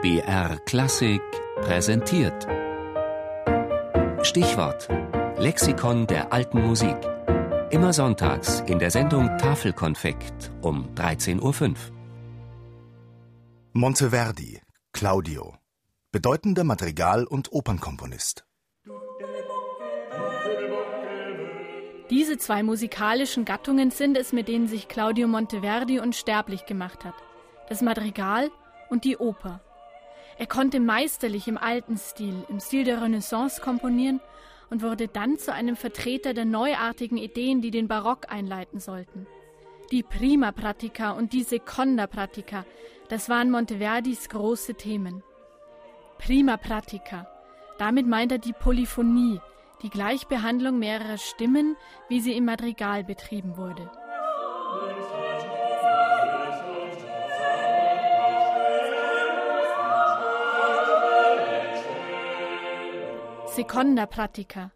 BR Klassik präsentiert. Stichwort: Lexikon der alten Musik. Immer sonntags in der Sendung Tafelkonfekt um 13.05 Uhr. Monteverdi, Claudio. Bedeutender Madrigal- und Opernkomponist. Diese zwei musikalischen Gattungen sind es, mit denen sich Claudio Monteverdi unsterblich gemacht hat. Das Madrigal und die Oper. Er konnte meisterlich im alten Stil, im Stil der Renaissance komponieren und wurde dann zu einem Vertreter der neuartigen Ideen, die den Barock einleiten sollten. Die Prima Pratica und die Seconda Pratica, das waren Monteverdis große Themen. Prima Pratica, damit meint er die Polyphonie, die Gleichbehandlung mehrerer Stimmen, wie sie im Madrigal betrieben wurde. Seconda Pratica.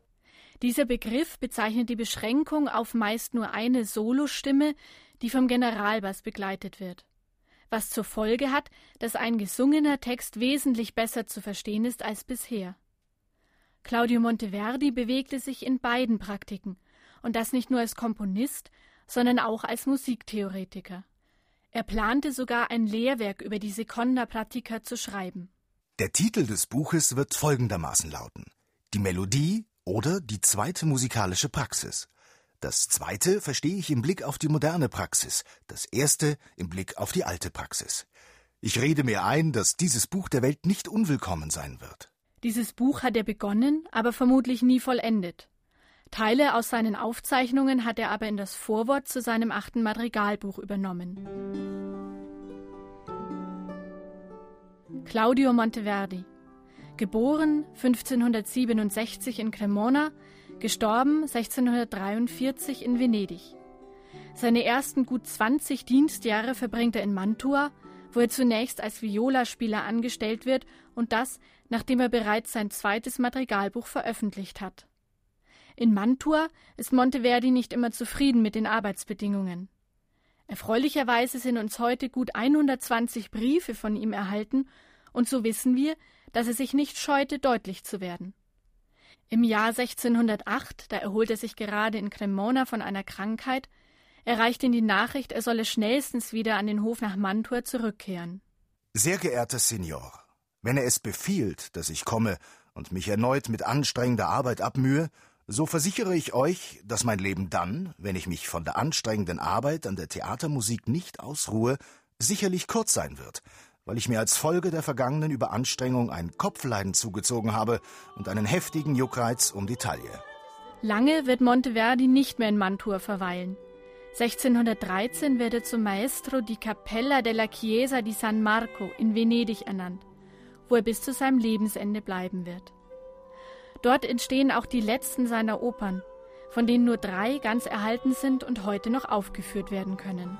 Dieser Begriff bezeichnet die Beschränkung auf meist nur eine Solostimme, die vom Generalbass begleitet wird. Was zur Folge hat, dass ein gesungener Text wesentlich besser zu verstehen ist als bisher. Claudio Monteverdi bewegte sich in beiden Praktiken, und das nicht nur als Komponist, sondern auch als Musiktheoretiker. Er plante sogar ein Lehrwerk über die Seconda Pratica zu schreiben. Der Titel des Buches wird folgendermaßen lauten: Die Melodie oder die zweite musikalische Praxis. Das zweite verstehe ich im Blick auf die moderne Praxis, das erste im Blick auf die alte Praxis. Ich rede mir ein, dass dieses Buch der Welt nicht unwillkommen sein wird. Dieses Buch hat er begonnen, aber vermutlich nie vollendet. Teile aus seinen Aufzeichnungen hat er aber in das Vorwort zu seinem achten Madrigalbuch übernommen. Claudio Monteverdi Geboren 1567 in Cremona, gestorben 1643 in Venedig. Seine ersten gut 20 Dienstjahre verbringt er in Mantua, wo er zunächst als Violaspieler angestellt wird und das, nachdem er bereits sein zweites Madrigalbuch veröffentlicht hat. In Mantua ist Monteverdi nicht immer zufrieden mit den Arbeitsbedingungen. Erfreulicherweise sind uns heute gut 120 Briefe von ihm erhalten, und so wissen wir, dass er sich nicht scheute, deutlich zu werden. Im Jahr 1608, da erholt er sich gerade in Cremona von einer Krankheit, erreicht ihn die Nachricht, er solle schnellstens wieder an den Hof nach Mantua zurückkehren. Sehr geehrter Signor, wenn er es befiehlt, dass ich komme und mich erneut mit anstrengender Arbeit abmühe, so versichere ich euch, dass mein Leben dann, wenn ich mich von der anstrengenden Arbeit an der Theatermusik nicht ausruhe, sicherlich kurz sein wird, weil ich mir als Folge der vergangenen Überanstrengung ein Kopfleiden zugezogen habe und einen heftigen Juckreiz um die Taille. Lange wird Monteverdi nicht mehr in Mantua verweilen. 1613 wird er zum Maestro di Cappella della Chiesa di San Marco in Venedig ernannt, wo er bis zu seinem Lebensende bleiben wird. Dort entstehen auch die letzten seiner Opern, von denen nur drei ganz erhalten sind und heute noch aufgeführt werden können.